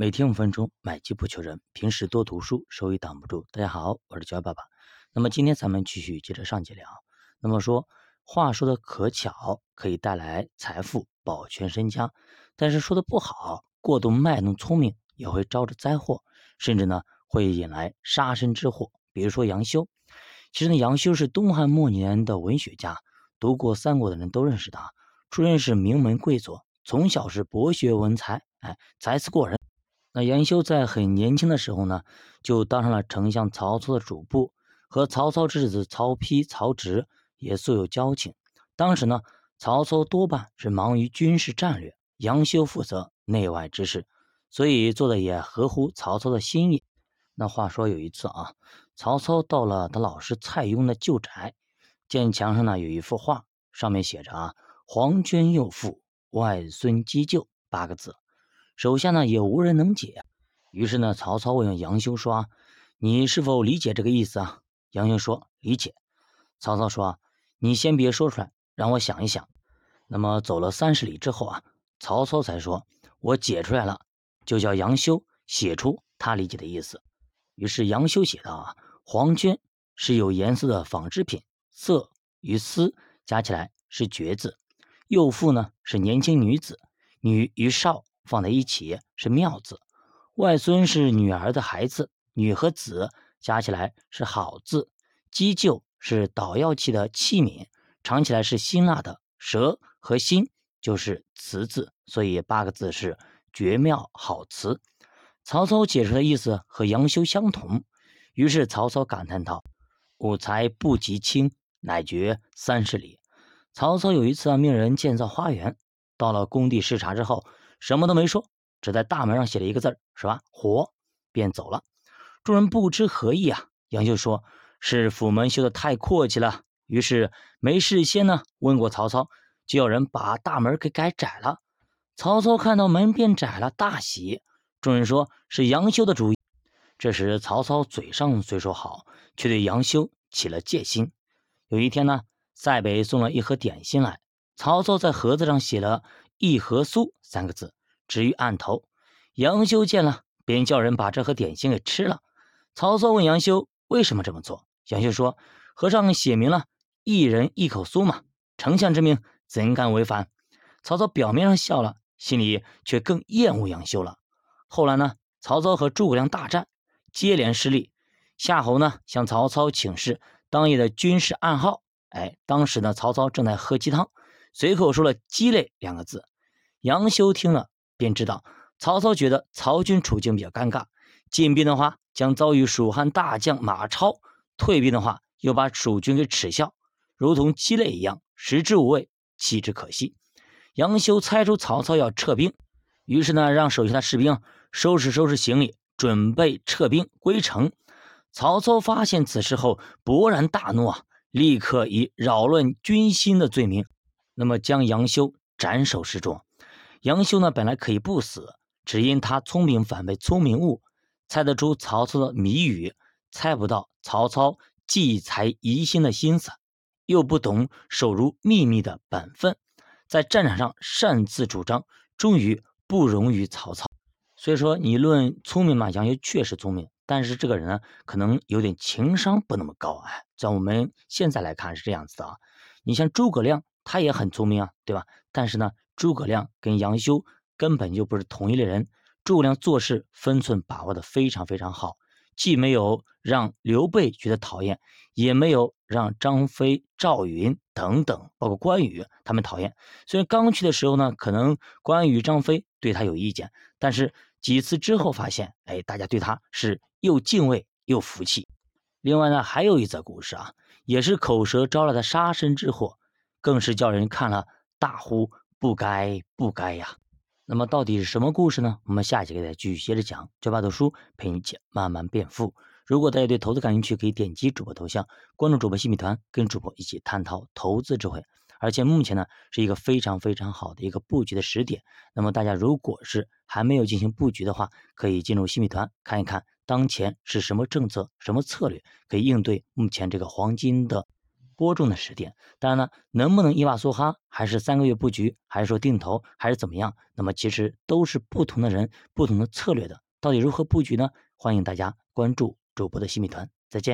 每天五分钟，买机不求人。平时多读书，收益挡不住。大家好，我是焦爸爸。那么今天咱们继续接着上节聊。那么说，话说的可巧，可以带来财富，保全身家；但是说的不好，过度卖弄聪明，也会招致灾祸，甚至呢会引来杀身之祸。比如说杨修，其实呢，杨修是东汉末年的文学家，读过三国的人都认识他，出身是名门贵族，从小是博学文才，哎，才思过人。那杨修在很年轻的时候呢，就当上了丞相曹操的主簿，和曹操之子曹丕、曹植也素有交情。当时呢，曹操多半是忙于军事战略，杨修负责内外之事，所以做的也合乎曹操的心意。那话说有一次啊，曹操到了他老师蔡邕的旧宅，见墙上呢有一幅画，上面写着“啊黄绢幼妇，外孙击旧”八个字。手下呢也无人能解，于是呢，曹操问杨修说：“你是否理解这个意思啊？”杨修说：“理解。”曹操说：“你先别说出来，让我想一想。”那么走了三十里之后啊，曹操才说：“我解出来了。”就叫杨修写出他理解的意思。于是杨修写道：“啊，黄绢是有颜色的纺织品，色与丝加起来是绝字；幼妇呢是年轻女子，女与少。”放在一起是妙字，外孙是女儿的孩子，女和子加起来是好字。鸡臼是捣药器的器皿，尝起来是辛辣的。舌和心就是词字，所以八个字是绝妙好词。曹操解释的意思和杨修相同，于是曹操感叹道：“吾才不及卿，乃绝三十里。”曹操有一次啊，命人建造花园，到了工地视察之后。什么都没说，只在大门上写了一个字儿，是吧？活，便走了。众人不知何意啊。杨修说：“是府门修的太阔气了。”于是没事先呢问过曹操，就要人把大门给改窄了。曹操看到门变窄了，大喜。众人说是杨修的主意。这时曹操嘴上虽说好，却对杨修起了戒心。有一天呢，塞北送了一盒点心来，曹操在盒子上写了。一盒酥三个字，置于案头。杨修见了，便叫人把这盒点心给吃了。曹操问杨修为什么这么做，杨修说：“和尚写明了一人一口酥嘛，丞相之命，怎敢违反？”曹操表面上笑了，心里却更厌恶杨修了。后来呢，曹操和诸葛亮大战，接连失利。夏侯呢向曹操请示当夜的军事暗号。哎，当时呢，曹操正在喝鸡汤。随口说了“鸡肋”两个字，杨修听了便知道曹操觉得曹军处境比较尴尬，进兵的话将遭遇蜀汉大将马超，退兵的话又把蜀军给耻笑，如同鸡肋一样，食之无味，弃之可惜。杨修猜出曹操要撤兵，于是呢，让手下的士兵收拾收拾行李，准备撤兵归城。曹操发现此事后，勃然大怒啊，立刻以扰乱军心的罪名。那么将杨修斩首示众。杨修呢，本来可以不死，只因他聪明反被聪明误，猜得出曹操的谜语，猜不到曹操忌才疑心的心思，又不懂守如秘密的本分，在战场上擅自主张，终于不容于曹操。所以说，你论聪明嘛，杨修确实聪明，但是这个人呢，可能有点情商不那么高哎。在我们现在来看是这样子的啊，你像诸葛亮。他也很聪明啊，对吧？但是呢，诸葛亮跟杨修根本就不是同一类人。诸葛亮做事分寸把握的非常非常好，既没有让刘备觉得讨厌，也没有让张飞、赵云等等，包括关羽他们讨厌。虽然刚去的时候呢，可能关羽、张飞对他有意见，但是几次之后发现，哎，大家对他是又敬畏又服气。另外呢，还有一则故事啊，也是口舌招来的杀身之祸。更是叫人看了大呼不该不该呀！那么到底是什么故事呢？我们下期给大家继续接着讲。九八读书陪你一起慢慢变富。如果大家对投资感兴趣，可以点击主播头像，关注主播新米团，跟主播一起探讨投资智慧。而且目前呢是一个非常非常好的一个布局的时点。那么大家如果是还没有进行布局的话，可以进入新米团看一看当前是什么政策、什么策略可以应对目前这个黄金的。播种的时点。当然了，能不能一把梭哈，还是三个月布局，还是说定投，还是怎么样？那么其实都是不同的人不同的策略的。到底如何布局呢？欢迎大家关注主播的新米团，再见。